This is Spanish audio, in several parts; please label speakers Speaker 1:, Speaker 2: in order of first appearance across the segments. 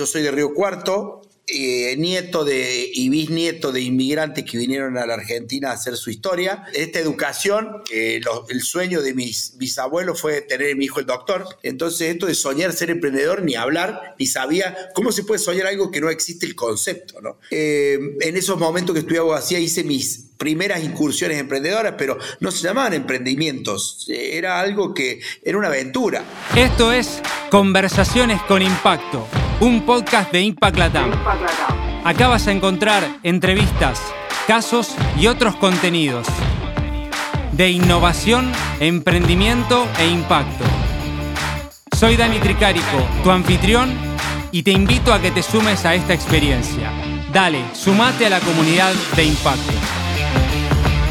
Speaker 1: yo soy de Río Cuarto, eh, nieto de, y bisnieto de inmigrantes que vinieron a la Argentina a hacer su historia. Esta educación, el sueño de mis bisabuelos fue tener a mi hijo el doctor. Entonces esto de soñar ser emprendedor, ni hablar, ni sabía cómo se puede soñar algo que no existe el concepto. Eh, en esos momentos que estudié abogacía hice mis primeras incursiones emprendedoras, pero no se llamaban emprendimientos, era algo que era una aventura.
Speaker 2: Esto es Conversaciones con Impacto un podcast de Impact Latam. Acá vas a encontrar entrevistas, casos y otros contenidos de innovación, emprendimiento e impacto. Soy Dani Tricarico, tu anfitrión, y te invito a que te sumes a esta experiencia. Dale, sumate a la comunidad de impacto.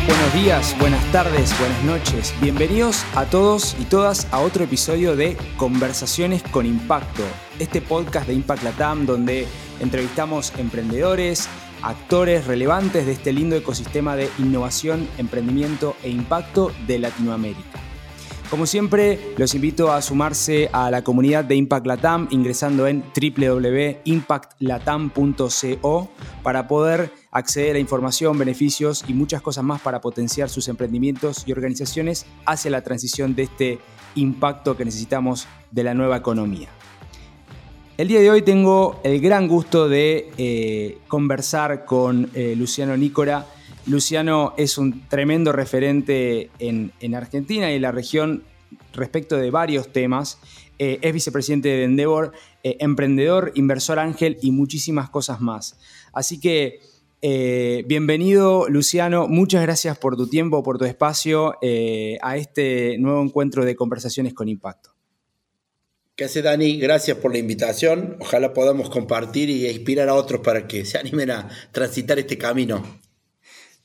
Speaker 2: Buenos días, buenas tardes, buenas noches. Bienvenidos a todos y todas a otro episodio de Conversaciones con Impacto, este podcast de Impact Latam donde entrevistamos emprendedores, actores relevantes de este lindo ecosistema de innovación, emprendimiento e impacto de Latinoamérica. Como siempre, los invito a sumarse a la comunidad de Impact Latam ingresando en www.impactlatam.co para poder acceder a información, beneficios y muchas cosas más para potenciar sus emprendimientos y organizaciones hacia la transición de este impacto que necesitamos de la nueva economía. El día de hoy tengo el gran gusto de eh, conversar con eh, Luciano Nícora, Luciano es un tremendo referente en, Argentina y en la región respecto de varios temas. Eh, es vicepresidente de Endeavor, emprendedor, inversor ángel y muchísimas cosas más. Así que eh, bienvenido, Luciano. Muchas gracias por tu tiempo, por tu espacio a este nuevo encuentro de conversaciones con impacto.
Speaker 1: ¿Qué hace Dani? Gracias por la invitación. Ojalá podamos compartir y inspirar a otros para que se animen a transitar este camino.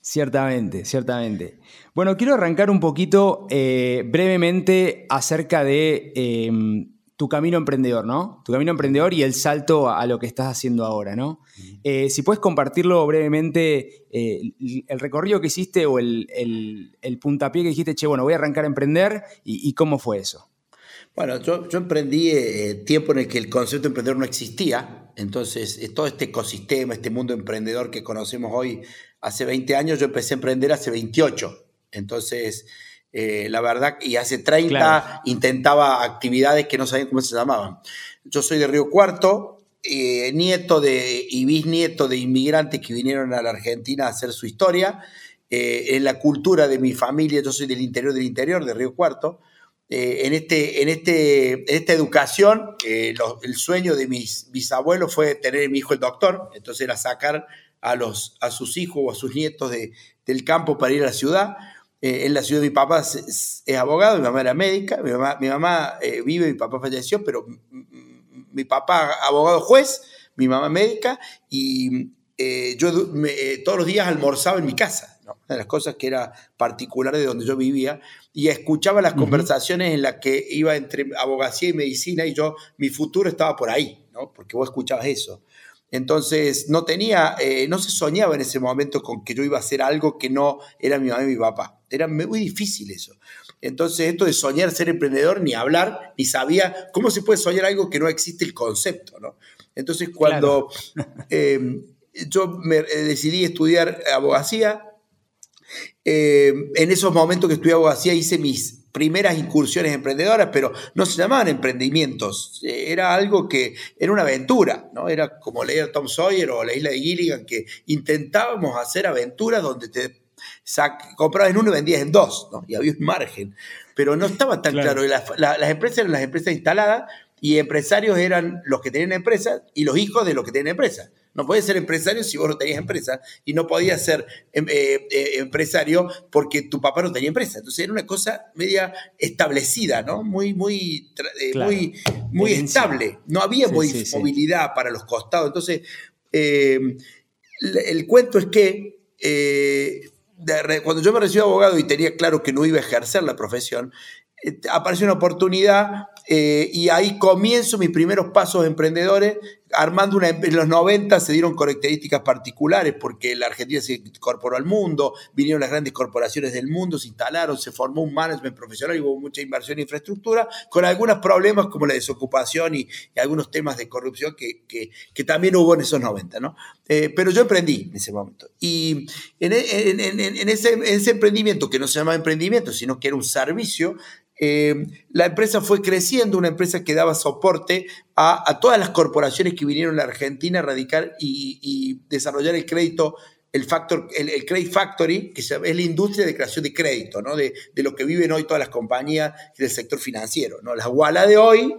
Speaker 2: Ciertamente, ciertamente. Bueno, quiero arrancar un poquito eh, brevemente acerca de em, tu camino emprendedor, ¿no? Tu camino emprendedor y el salto a, lo que estás haciendo ahora, ¿no? Eh, si puedes compartirlo brevemente, eh, el recorrido que hiciste o el, puntapié que dijiste, che, bueno, voy a arrancar a emprender y, cómo fue eso.
Speaker 1: Bueno, yo, yo emprendí tiempo en el que el concepto de emprendedor no existía, entonces todo este ecosistema, este mundo emprendedor que conocemos hoy hace 20 años, yo empecé a emprender hace 28. Entonces, eh, la verdad, y hace 30 intentaba actividades que no sabía cómo se llamaban. Yo soy de Río Cuarto, eh, nieto de, y bisnieto de inmigrantes que vinieron a la Argentina a hacer su historia. Eh, en la cultura de mi familia, yo soy del interior del interior, de Río Cuarto. en, este, en, este, en esta educación, el sueño de mis bisabuelos fue tener a mi hijo el doctor, entonces era sacar a, los, a sus hijos o a sus nietos de, del campo para ir a la ciudad. Eh, en la ciudad mi papá es, abogado, mi mamá era médica, mi mamá, mi mamá eh, vive, mi papá falleció, pero mi papá abogado juez, mi mamá médica, y eh, yo todos los días almorzaba en mi casa, una de las cosas que era particular de donde yo vivía, y escuchaba las conversaciones en las que iba entre abogacía y medicina, y yo, mi futuro estaba por ahí, ¿no? porque vos escuchabas eso. Entonces, no tenía, eh, no se soñaba en ese momento con que yo iba a hacer algo que no era mi mamá y mi papá. Era muy difícil eso. Entonces, esto de soñar ser emprendedor, ni hablar, ni sabía cómo se puede soñar algo que no existe el concepto, ¿no? Entonces, cuando eh, yo me eh, decidí estudiar abogacía, en esos momentos que estudié abogacía hice mis primeras incursiones emprendedoras, pero no se llamaban emprendimientos, era algo que era una aventura, ¿no? Era como leer Tom Sawyer o la isla de Gilligan, que intentábamos hacer aventuras donde te comprabas en uno y vendías en dos, ¿no? Y había un margen, pero no estaba tan claro. las empresas eran las empresas instaladas y empresarios eran los que tenían empresas y los hijos de los que tenían empresas. No podías ser empresario si vos no tenías empresa y no podías ser em, eh, eh, empresario porque tu papá no tenía empresa. Entonces era una cosa media establecida, ¿no? Muy, muy, eh, muy, muy estable. No había movilidad para los costados. Entonces, el cuento es que cuando yo me recibí abogado y tenía claro que no iba a ejercer la profesión, apareció una oportunidad y ahí comienzo mis primeros pasos emprendedores armando una, en los 90 se dieron características particulares porque la Argentina se incorporó al mundo, vinieron las grandes corporaciones del mundo, se instalaron, se formó un management profesional y hubo mucha inversión en infraestructura, con algunos problemas como la desocupación y, algunos temas de corrupción que, que, también hubo en esos 90, ¿no? Eh, pero yo emprendí en ese momento. Y en, en, en, ese, en ese emprendimiento, que no se llama emprendimiento, sino que era un servicio, eh, la empresa fue creciendo, una empresa que daba soporte a, todas las corporaciones que vinieron a la Argentina a radicar y, desarrollar el crédito, el, factor, el, Credit Factory, que es la industria de creación de crédito, ¿no? de, lo que viven hoy todas las compañías del sector financiero. ¿no? La Walla de hoy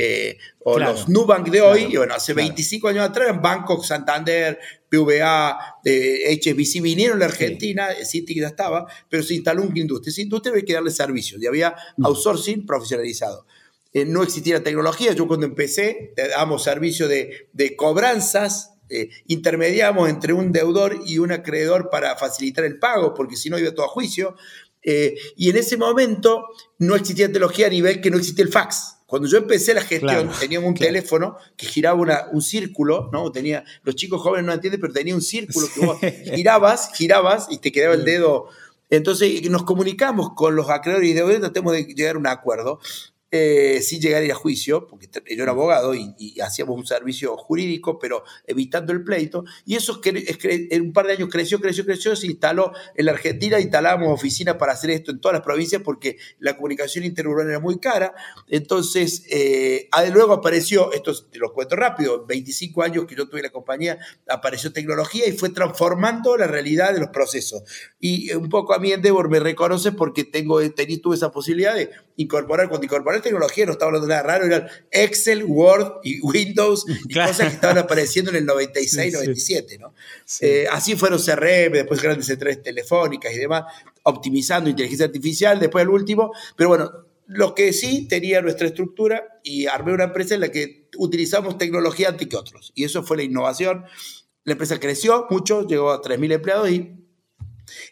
Speaker 1: eh, o los Nubank de hoy, y bueno, hace 25 años atrás en Bangkok, Santander, PVA, eh, HSBC vinieron a la Argentina, sí. Citi ya estaba, pero se instaló una industria. Esa industria había que darle servicio, y había mm. outsourcing profesionalizado. Eh, no existía tecnología, yo cuando empecé damos servicio de, de cobranzas, eh, intermediamos entre un deudor y un acreedor para facilitar el pago, porque si no iba todo a juicio. y en ese momento no existía tecnología a nivel que no existía el fax. Cuando yo empecé la gestión, teníamos un teléfono que giraba un círculo, ¿no? Tenía, los chicos jóvenes no entienden, pero tenía un círculo que vos girabas, girabas y te quedaba el dedo. Entonces nos comunicamos con los acreedores y de tratemos de llegar a un acuerdo eh, sin llegar a ir a juicio, porque yo era abogado y, hacíamos un servicio jurídico, pero evitando el pleito. Y eso en un par de años creció, creció, creció, se instaló en la Argentina, instalábamos oficinas para hacer esto en todas las provincias porque la comunicación interurbana era muy cara. Entonces, eh, luego apareció, esto te lo cuento rápido, 25 años que yo tuve la compañía, apareció tecnología y fue transformando la realidad de los procesos. Y un poco a mí Endeavor me reconoce porque tengo, tuve esa posibilidad de incorporar, cuando incorporé tecnología no estaba hablando de nada raro, eran Excel, Word y Windows y cosas que estaban apareciendo en el 96, 97, ¿no? Eh, así fueron CRM, después grandes centrales telefónicas y demás, optimizando inteligencia artificial, después el último, pero bueno, lo que sí tenía nuestra estructura y armé una empresa en la que utilizamos tecnología antes que otros. Y eso fue la innovación. La empresa creció mucho, llegó a 3.000 empleados y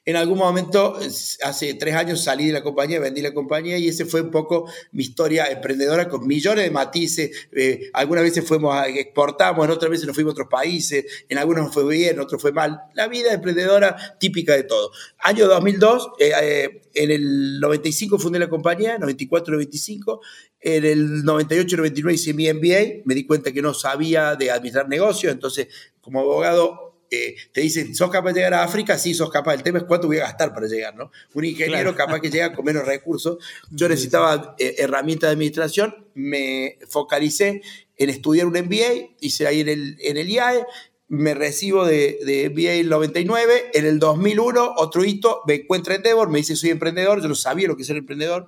Speaker 1: en algún momento, hace tres años salí de la compañía, vendí la compañía y ese fue un poco mi historia emprendedora con millones de matices. Eh, algunas veces fuimos a, exportamos, en otras veces nos fuimos a otros países, en algunos nos fue bien, en otros fue mal. La vida emprendedora típica de todo. Año 2002, eh, eh, en el 95 fundé la compañía, 94-95. En el 98-99 hice mi MBA, me di cuenta que no sabía de administrar negocios, entonces como abogado eh, te dicen, ¿sos capaz de llegar a África? Sí, sos capaz. El tema es cuánto voy a gastar para llegar, ¿no? Un ingeniero capaz que llega con menos recursos. Yo necesitaba eh, herramientas de administración, me focalicé en estudiar un MBA, hice ahí en el, en el IAE, me recibo de, de MBA en el 99, en el 2001, otro hito, me encuentro en Endeavor, me dice soy emprendedor, yo no sabía lo que es ser emprendedor.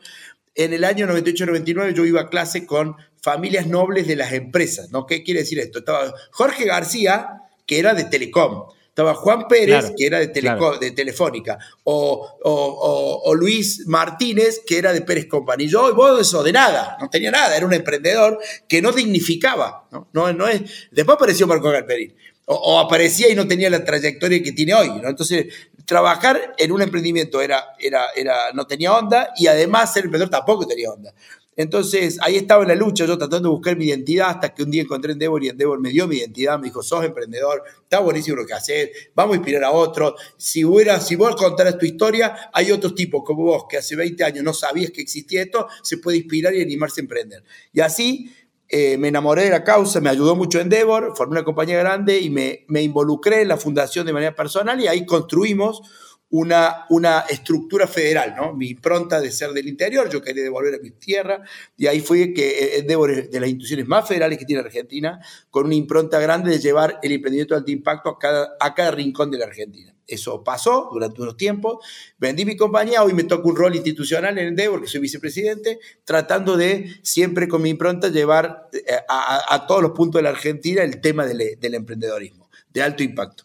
Speaker 1: En el año 98-99 yo iba a clase con familias nobles de las empresas, ¿no? ¿Qué quiere decir esto? Estaba Jorge García, que era de Telecom. Estaba Juan Pérez, que era de, de Telefónica, o, Luis Martínez, que era de Pérez Company. Yo, vos eso, de nada, no tenía nada, era un emprendedor que no dignificaba. No, no, no es... Después apareció Marco Galperín, o, aparecía y no tenía la trayectoria que tiene hoy. ¿no? Entonces, trabajar en un emprendimiento era, era, era, no tenía onda y además ser emprendedor tampoco tenía onda. Entonces, ahí estaba en la lucha, yo tratando de buscar mi identidad, hasta que un día encontré Endeavor y Endeavor me dio mi identidad, me dijo, sos emprendedor, está buenísimo lo que haces, vamos a inspirar a otros. Si, si vos contaras tu historia, hay otros tipos como vos que hace 20 años no sabías que existía esto, se puede inspirar y animarse a emprender. Y así eh, me enamoré de la causa, me ayudó mucho Endeavor, formé una compañía grande y me, me involucré en la fundación de manera personal y ahí construimos una, una estructura federal, ¿no? Mi impronta de ser del interior, yo quería devolver a mi tierra, y ahí fue que eh, debo de las instituciones más federales que tiene Argentina, con una impronta grande de llevar el emprendimiento de alto impacto a cada, a cada rincón de la Argentina. Eso pasó durante unos tiempos. Vendí mi compañía, hoy me toca un rol institucional en Endeavor, que soy vicepresidente, tratando de siempre con mi impronta llevar eh, a, todos los puntos de la Argentina el tema del, del emprendedorismo de alto impacto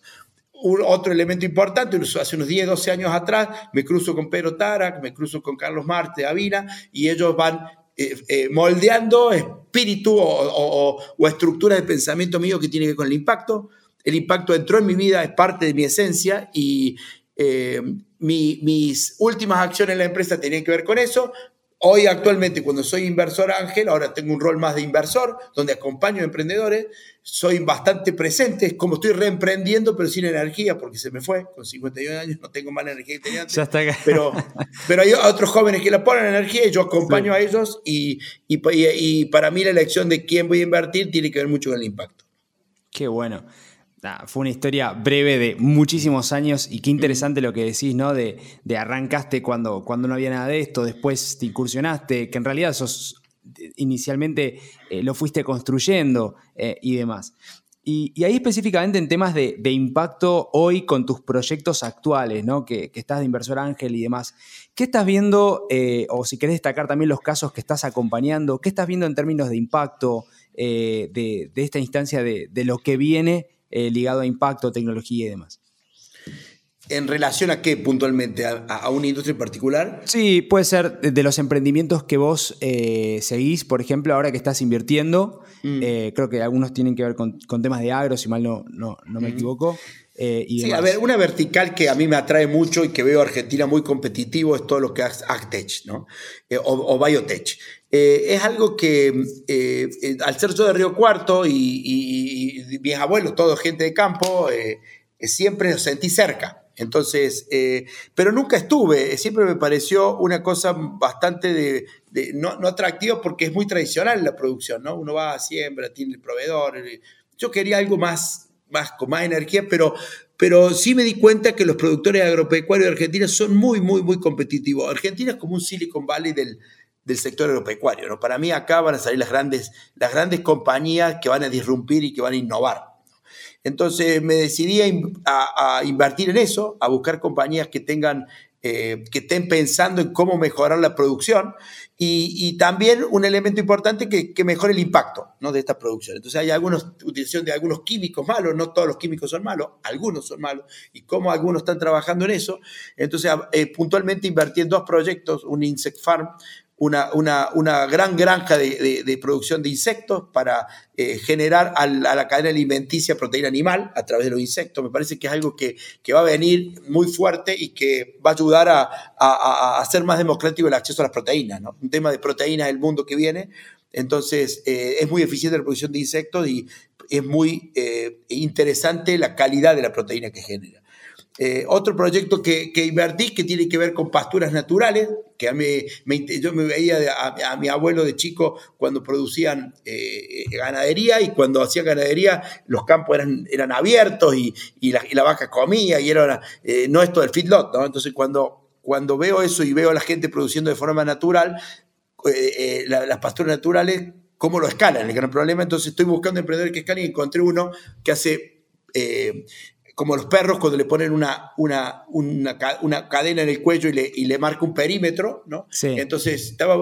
Speaker 1: otro elemento importante, hace unos 10, 12 años atrás, me cruzo con Pedro Tarac, me cruzo con Carlos Marte, Avina, y ellos van eh, eh, moldeando espíritu o, o, estructura de pensamiento mío que tiene que ver con el impacto. El impacto entró en mi vida, es parte de mi esencia y eh, mis últimas acciones en la empresa tenían que ver con eso. Hoy actualmente cuando soy inversor ángel, ahora tengo un rol más de inversor, donde acompaño a emprendedores, soy bastante presente, es como estoy reemprendiendo, pero sin energía, porque se me fue, con 51 años no tengo más energía que tenía antes. Ya está pero, pero hay otros jóvenes que le ponen energía y yo acompaño a ellos y, y, y para mí la elección de quién voy a invertir tiene que ver mucho con el impacto.
Speaker 2: Qué bueno fue una historia breve de muchísimos años y qué interesante lo que decís, ¿no? De, arrancaste cuando, cuando no había nada de esto, después te incursionaste, que en realidad sos, inicialmente eh, lo fuiste construyendo eh, y demás. Y, ahí específicamente en temas de, impacto hoy con tus proyectos actuales, ¿no? Que, estás de inversor ángel y demás. ¿Qué estás viendo, eh, o si querés destacar también los casos que estás acompañando, qué estás viendo en términos de impacto de, esta instancia de, de lo que viene eh, ligado a impacto, tecnología y demás.
Speaker 1: ¿En relación a qué puntualmente? ¿A, una industria en particular?
Speaker 2: Sí, puede ser de los emprendimientos que vos eh, seguís, por ejemplo, ahora que estás invirtiendo. Mm. Eh, creo que algunos tienen que ver con, temas de agro, si mal no, no, me mm. equivoco.
Speaker 1: sí, a ver, una vertical que a mí me atrae mucho y que veo a Argentina muy competitivo es todo lo que es AgTech, ¿no? o, Biotech. Eh, es algo que eh, eh, al ser yo de Río Cuarto y, mis abuelos, todo gente de campo, siempre los sentí cerca. Entonces, pero nunca estuve, siempre me pareció una cosa bastante de, no, atractiva porque es muy tradicional la producción, ¿no? Uno va a siembra, tiene el proveedor. Yo quería algo más, más con más energía, pero, pero sí me di cuenta que los productores agropecuarios de Argentina son muy, muy, muy competitivos. Argentina es como un Silicon Valley del, del sector agropecuario. ¿no? Para mí acá van a salir las grandes, las grandes compañías que van a disrumpir y que van a innovar. Entonces me decidí a, invertir en eso, a buscar compañías que tengan, eh, que estén pensando en cómo mejorar la producción y, también un elemento importante que, mejore el impacto ¿no? de esta producción. Entonces hay algunos, utilización de algunos químicos malos, no todos los químicos son malos, algunos son malos, y cómo algunos están trabajando en eso. Entonces eh, puntualmente invertí en dos proyectos, un Insect Farm una, gran granja de, producción de insectos para eh, generar a la, cadena alimenticia proteína animal a través de los insectos. Me parece que es algo que, va a venir muy fuerte y que va a ayudar a, hacer más democrático el acceso a las proteínas. Un tema de proteínas del mundo que viene. Entonces, eh, es muy eficiente la producción de insectos y es muy eh, interesante la calidad de la proteína que genera. Otro proyecto que, que, invertí que tiene que ver con pasturas naturales, yo me veía a, mi abuelo de chico cuando producían eh, ganadería y cuando hacían ganadería los campos eran, eran abiertos y, y, la, y vaca comía y era eh, no esto del feedlot. Entonces cuando, cuando veo eso y veo a la gente produciendo de forma natural, las pasturas naturales, ¿cómo lo escalan? El gran problema, entonces estoy buscando emprendedores que escalen y encontré uno que hace como los perros cuando le ponen una, una, una, cadena en el cuello y le, y le marca un perímetro, ¿no? Entonces, estaba,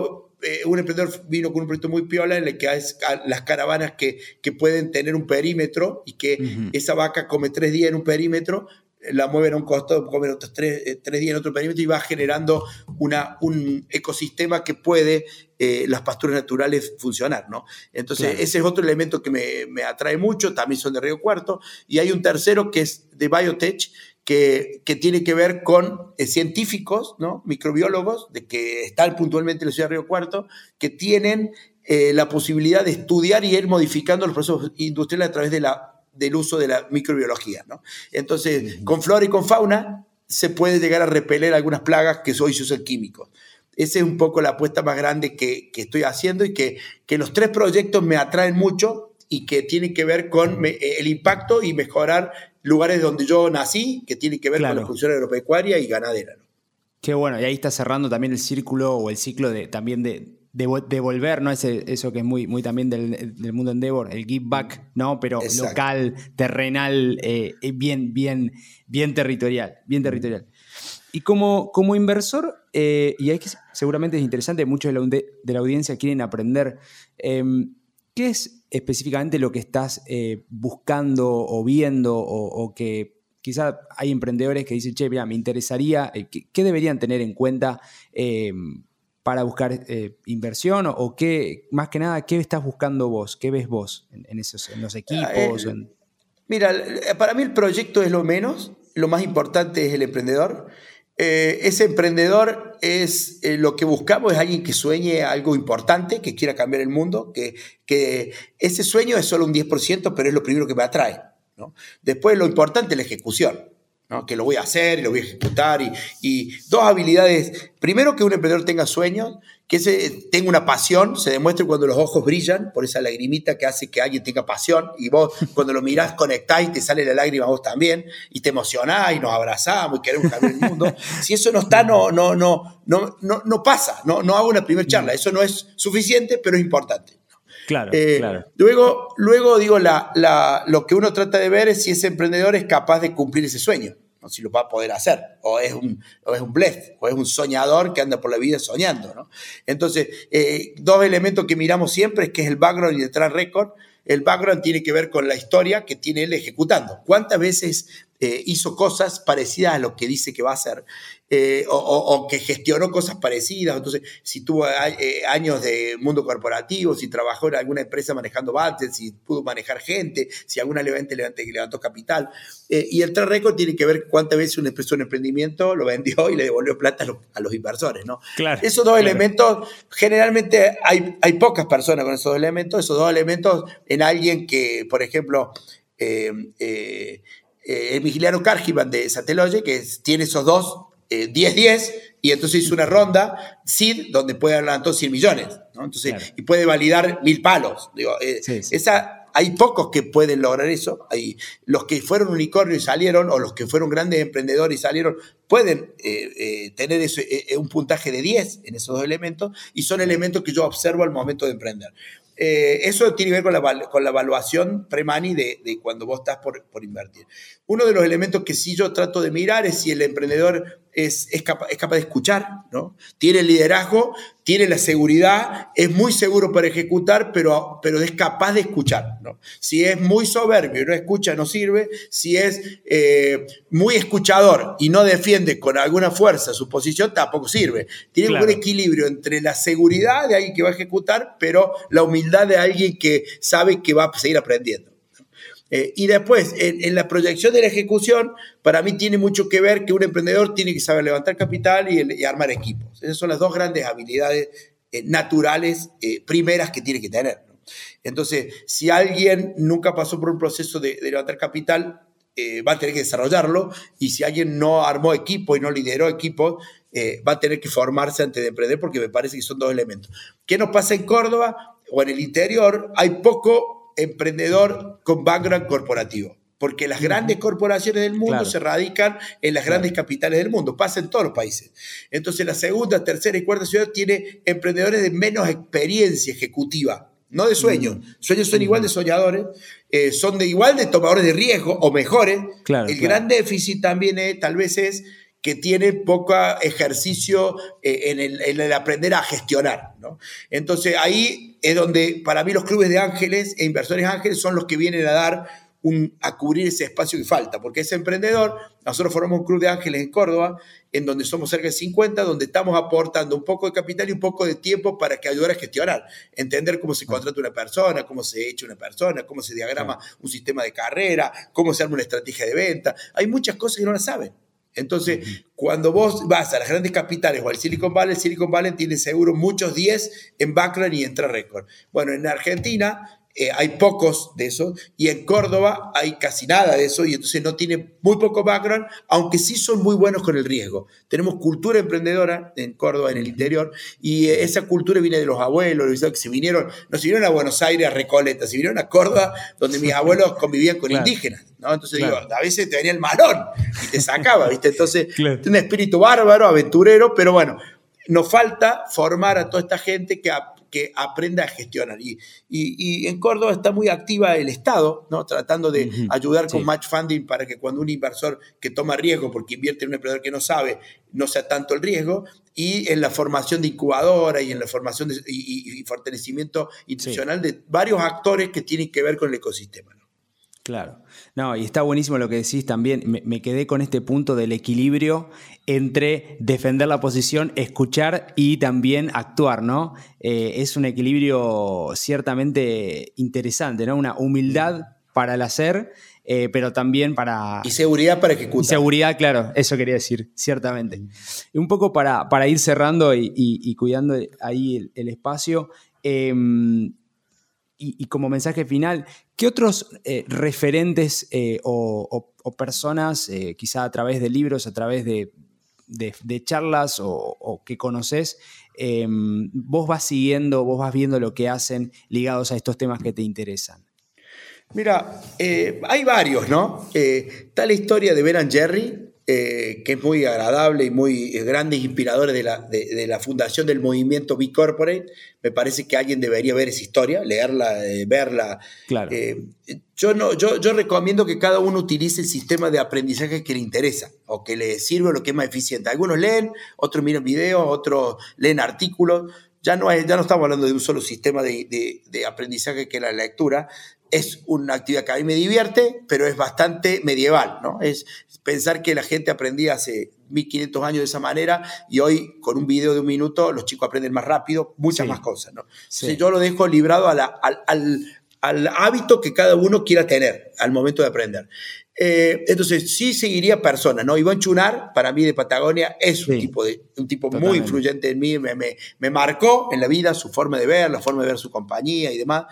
Speaker 1: eh, un emprendedor vino con un proyecto muy piola en el que hay las caravanas que, que pueden tener un perímetro y que esa vaca come tres días en un perímetro, la mueven a un costado, comen otros tres, eh, tres, días en otro perímetro y va generando una, un ecosistema que puede eh, las pasturas naturales funcionar, ¿no? Entonces, ese es otro elemento que me, me, atrae mucho, también son de Río Cuarto, y hay un tercero que es de Biotech, que, que tiene que ver con eh, científicos, ¿no? Microbiólogos, de que están puntualmente en la ciudad de Río Cuarto, que tienen la posibilidad de estudiar y ir modificando los procesos industriales a través de la del uso de la microbiología. ¿no? Entonces, con flora y con fauna se puede llegar a repeler algunas plagas que hoy se usan químicos. Esa es un poco la apuesta más grande que, estoy haciendo y que, que, los tres proyectos me atraen mucho y que tienen que ver con eh, el impacto y mejorar lugares donde yo nací, que tienen que ver con la función agropecuaria y ganadera.
Speaker 2: Qué bueno, y ahí está cerrando también el círculo o el ciclo de, también de, devolver, ¿no? Ese, eso que es muy, muy también del, mundo Endeavor, el give back, ¿no? Pero local, terrenal, eh, bien, bien, bien territorial, bien territorial. Y como, como inversor, eh, y hay que seguramente es interesante, muchos de la, de la audiencia quieren aprender, em, ¿qué es específicamente lo que estás eh, buscando o viendo o, que quizá hay emprendedores que dicen, che, mira, me interesaría, ¿qué, deberían tener en cuenta em, para buscar eh, inversión o, qué, más que nada, qué estás buscando vos? ¿Qué ves vos en, esos, en los equipos?
Speaker 1: Mira, para mí el proyecto es lo menos, lo más importante es el emprendedor. eh, ese emprendedor es eh, lo que buscamos, es alguien que sueñe algo importante, que quiera cambiar el mundo, que, que ese sueño es solo un 10%, pero es lo primero que me atrae. ¿no? Después lo importante es la ejecución que lo voy a hacer y lo voy a ejecutar. Y, dos habilidades. Primero, que un emprendedor tenga sueños, que se, tenga una pasión, se demuestre cuando los ojos brillan, por esa lagrimita que hace que alguien tenga pasión. Y vos, cuando lo mirás, conectáis, te sale la lágrima vos también, y te emocionás y nos abrazamos y queremos cambiar el mundo. Si eso no está, no, no, no, no, no, no pasa. No, no hago una primera charla. Eso no es suficiente, pero es importante.
Speaker 2: Claro, eh, claro.
Speaker 1: Luego, luego digo, la, la, lo que uno trata de ver es si ese emprendedor es capaz de cumplir ese sueño si lo va a poder hacer, o es un, o es un blef, o es un soñador que anda por la vida soñando. ¿no? Entonces, eh, dos elementos que miramos siempre es que es el background y el track record. El background tiene que ver con la historia que tiene él ejecutando. ¿Cuántas veces eh, hizo cosas parecidas a lo que dice que va a hacer? Eh, o, que gestionó cosas parecidas. Entonces, si tuvo eh, años de mundo corporativo, si trabajó en alguna empresa manejando budgets, si pudo manejar gente, si alguna levante, levante, levantó capital. Y el track record tiene que ver cuántas veces una empresa un emprendimiento lo vendió y le devolvió plata a los, inversores. ¿no?
Speaker 2: Claro,
Speaker 1: esos dos elementos, generalmente hay, hay pocas personas con esos dos elementos. Esos dos elementos en alguien que, por ejemplo, eh, eh, Emiliano Cargivan de Satelloge, que tiene esos dos 10-10 eh, y entonces hizo una ronda SID donde puede haber levantado 100 millones, ¿no? Entonces, y puede validar mil palos. Digo, eh, Esa, hay pocos que pueden lograr eso. Hay, los que fueron unicornios y salieron, o los que fueron grandes emprendedores y salieron, pueden eh, tener un puntaje de 10 en esos dos elementos y son elementos que yo observo al momento de emprender. Eso tiene que ver con la, con la evaluación pre-money de, de, cuando vos estás por, por, invertir. Uno de los elementos que sí yo trato de mirar es si el emprendedor es, es, capaz, de escuchar, ¿no? Tiene liderazgo, tiene la seguridad, es muy seguro para ejecutar, pero, pero es capaz de escuchar, ¿no? Si es muy soberbio y no escucha, no sirve. Si es eh, muy escuchador y no defiende con alguna fuerza su posición, tampoco sirve. Tiene un equilibrio entre la seguridad de alguien que va a ejecutar, pero la humildad de alguien que sabe que va a seguir aprendiendo. Eh, y después, en, la proyección de la ejecución, para mí tiene mucho que ver que un emprendedor tiene que saber levantar capital y, armar equipos. Esas son las dos grandes habilidades eh, naturales eh, primeras que tiene que tener. Entonces, si alguien nunca pasó por un proceso de, levantar capital, va a tener que desarrollarlo. Y si alguien no armó equipo y no lideró equipo, va a tener que formarse antes de emprender porque me parece que son dos elementos. ¿Qué nos pasa en Córdoba o en el interior? Hay poco emprendedor con background corporativo. Porque las grandes corporaciones del mundo se radican en las grandes capitales del mundo, pasa en todos los países. Entonces la segunda, tercera y cuarta ciudad tiene emprendedores de menos experiencia ejecutiva, no de sueños. Sueños son igual de soñadores, eh, son de igual de tomadores de riesgo o mejores. el gran déficit también tal vez es que tiene poco ejercicio eh, en, el, aprender a gestionar. ¿no? Entonces ahí es donde para mí los clubes de ángeles e inversores ángeles son los que vienen a dar un, a cubrir ese espacio que falta, porque ese emprendedor, nosotros formamos un club de ángeles en Córdoba, en donde somos cerca de 50, donde estamos aportando un poco de capital y un poco de tiempo para que ayudar a gestionar, entender cómo se contrata una persona, cómo se echa una persona, cómo se diagrama un sistema de carrera, cómo se arma una estrategia de venta. Hay muchas cosas que no las saben. Entonces, cuando vos vas a las grandes capitales o al Silicon Valley, el Silicon Valley tiene seguro muchos 10 en background y en récord. Bueno, en Argentina eh, hay pocos de esos, y en Córdoba hay casi nada de eso, y entonces no tiene muy poco background, aunque sí son muy buenos con el riesgo. Tenemos cultura emprendedora en Córdoba, en el interior, y eh, esa cultura viene de los abuelos, los que se vinieron, no se vinieron a Buenos Aires, a Recoleta, se vinieron a Córdoba, donde mis abuelos convivían con indígenas. ¿no? Entonces digo, a veces te venía el malón y te sacaba, ¿viste? Entonces, un espíritu bárbaro, aventurero, pero bueno, nos falta formar a toda esta gente que que aprenda a gestionar. Y, y, en Córdoba está muy activa el Estado, ¿no? tratando de ayudar con match funding para que cuando un inversor que toma riesgo, porque invierte en un emprendedor que no sabe, no sea tanto el riesgo, y en la formación de incubadora y en la formación y, fortalecimiento institucional de varios actores que tienen que ver con el ecosistema.
Speaker 2: Claro. No, y está buenísimo lo que decís también. Me, quedé con este punto del equilibrio entre defender la posición, escuchar y también actuar, ¿no? Eh, es un equilibrio ciertamente interesante, ¿no? Una humildad para el hacer eh, pero también para...
Speaker 1: Y seguridad para ejecutar.
Speaker 2: seguridad, claro, eso quería decir, ciertamente. Y un poco para, para ir cerrando y, cuidando ahí el, espacio, em, y, como mensaje final, ¿qué otros eh, referentes eh, o, personas, quizá a través de libros, a través de, charlas o, que conoces, em, vos vas siguiendo, vos vas viendo lo que hacen ligados a estos temas que te interesan?
Speaker 1: Mira, eh, hay varios, ¿no? Eh, la historia de Ben Jerry, eh, que es muy agradable y muy grande e inspirador de la, de, la, fundación del movimiento B Corporate. Me parece que alguien debería ver esa historia, leerla, verla.
Speaker 2: Claro.
Speaker 1: yo, no, yo, yo recomiendo que cada uno utilice el sistema de aprendizaje que le interesa o que le sirve o lo que es más eficiente. Algunos leen, otros miran videos, otros leen artículos. Ya no, ya no estamos hablando de un solo sistema de, de aprendizaje que es la lectura, es una actividad que a mí me divierte, pero es bastante medieval, ¿no? Es pensar que la gente aprendía hace 1500 años de esa manera y hoy con un video de un minuto los chicos aprenden más rápido, muchas más cosas, ¿no? yo lo dejo librado al, al, hábito que cada uno quiera tener al momento de aprender. Eh, entonces, sí seguiría personas, ¿no? Iván Chunar, para mí de Patagonia, es un tipo, de, un tipo muy influyente en mí, me, me, me marcó en la vida su forma de ver, la forma de ver su compañía y demás.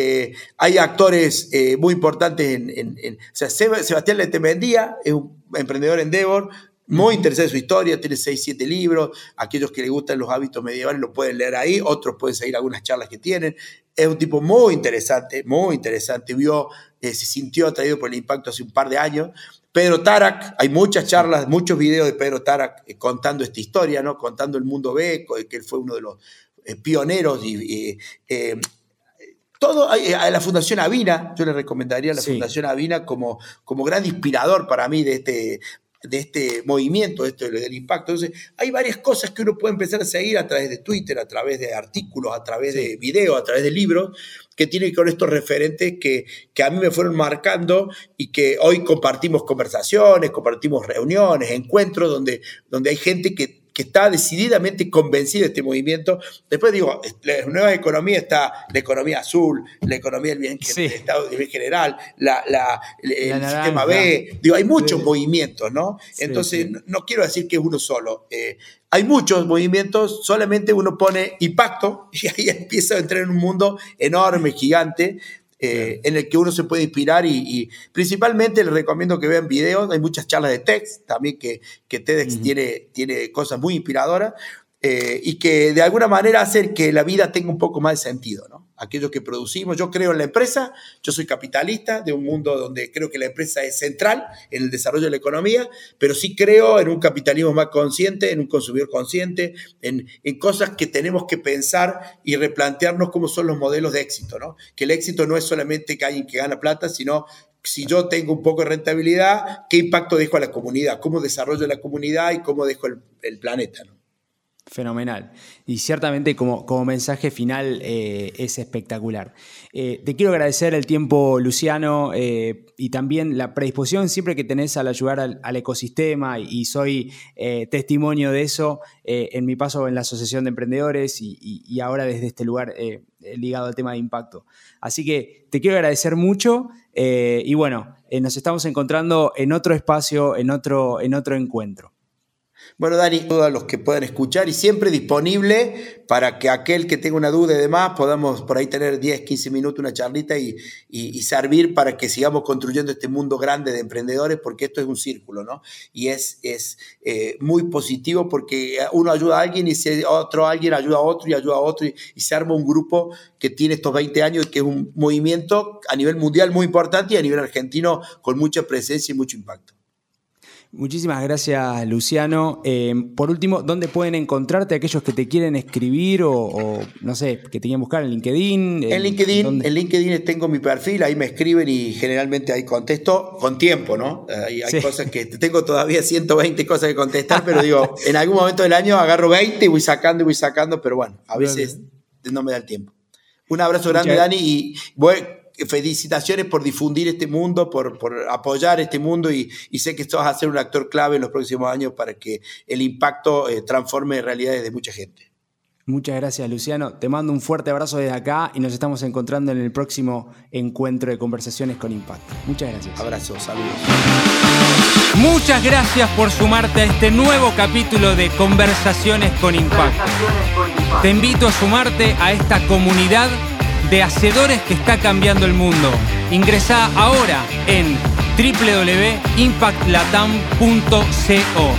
Speaker 1: Eh, hay actores eh, muy importantes en, o sea, Sebastián Letemendía es un emprendedor en Devor, muy interesante en su historia, tiene 6, 7 libros, aquellos que les gustan los hábitos medievales lo pueden leer ahí, otros pueden seguir algunas charlas que tienen. Es un tipo muy interesante, muy interesante, vio, eh, se sintió atraído por el impacto hace un par de años. Pedro Tarak, hay muchas charlas, muchos videos de Pedro Tarak contando esta historia, ¿no? contando el mundo B, que él fue uno de los pioneros y todo eh, a la Fundación Avina, yo le recomendaría a la Fundación Avina como, como gran inspirador para mí de este, de este movimiento, de este, del impacto. Entonces, hay varias cosas que uno puede empezar a seguir a través de Twitter, a través de artículos, a través de videos, a través de libros, que tienen que con estos referentes que, que a mí me fueron marcando y que hoy compartimos conversaciones, compartimos reuniones, encuentros donde, donde hay gente que que está decididamente convencido de este movimiento. Después digo, la nueva economía está la economía azul, la economía del bien, Estado, bien general, la, el sistema B. Digo, hay muchos movimientos, ¿no? Entonces, no, quiero decir que es uno solo. Eh, hay muchos movimientos, solamente uno pone impacto y ahí empieza a entrar en un mundo enorme, gigante, eh, en el que uno se puede inspirar y, principalmente les recomiendo que vean videos, hay muchas charlas de TEDx también que, que TEDx tiene, tiene cosas muy inspiradoras eh, y que de alguna manera hacen que la vida tenga un poco más de sentido, ¿no? Aquello que producimos, yo creo en la empresa, yo soy capitalista de un mundo donde creo que la empresa es central en el desarrollo de la economía, pero sí creo en un capitalismo más consciente, en un consumidor consciente, en, en cosas que tenemos que pensar y replantearnos cómo son los modelos de éxito, ¿no? Que el éxito no es solamente que alguien que gana plata, sino si yo tengo un poco de rentabilidad, ¿qué impacto dejo a la comunidad? ¿Cómo desarrollo la comunidad y cómo dejo el, el planeta? ¿no?
Speaker 2: Fenomenal. Y ciertamente como, como mensaje final eh, es espectacular. Eh, te quiero agradecer el tiempo, Luciano, eh, y también la predisposición siempre que tenés al ayudar al, ecosistema, y, soy testimonio de eso en mi paso en la Asociación de Emprendedores y, y ahora desde este lugar ligado al tema de impacto. Así que te quiero agradecer mucho y bueno, nos estamos encontrando en otro espacio, en otro, en otro encuentro.
Speaker 1: Bueno, Dani, todos los que puedan escuchar y siempre disponible para que aquel que tenga una duda y demás podamos por ahí tener 10, 15 minutos, una charlita y, servir para que sigamos construyendo este mundo grande de emprendedores, porque esto es un círculo, ¿no? Y es, es eh, muy positivo porque uno ayuda a alguien y si otro alguien ayuda a otro y ayuda a otro y, y se arma un grupo que tiene estos 20 años y que es un movimiento a nivel mundial muy importante y a nivel argentino con mucha presencia y mucho impacto.
Speaker 2: Muchísimas gracias, Luciano. Eh, por último, ¿dónde pueden encontrarte aquellos que te quieren escribir o, no sé, que te quieren buscar en LinkedIn?
Speaker 1: En, LinkedIn, en LinkedIn tengo mi perfil, ahí me escriben y generalmente ahí contesto con tiempo, ¿no? hay cosas que tengo todavía 120 cosas que contestar, pero digo, en algún momento del año agarro 20 y voy sacando y voy sacando, pero bueno, a veces no me da el tiempo. Un abrazo grande, Dani, y voy, felicitaciones por difundir este mundo, por, apoyar este mundo y, sé que esto vas a ser un actor clave en los próximos años para que el impacto eh, transforme realidades de mucha gente.
Speaker 2: Muchas gracias, Luciano. Te mando un fuerte abrazo desde acá y nos estamos encontrando en el próximo encuentro de conversaciones con impacto. Muchas gracias.
Speaker 1: Abrazos, saludos.
Speaker 2: Muchas gracias por sumarte a este nuevo capítulo de Conversaciones con Impacto. Te invito a sumarte a esta comunidad de hacedores que está cambiando el mundo. Ingresa ahora en www.impactlatam.co.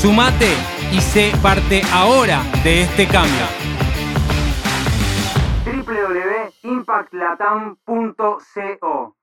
Speaker 2: Sumate y sé parte ahora de este cambio. www.impactlatam.co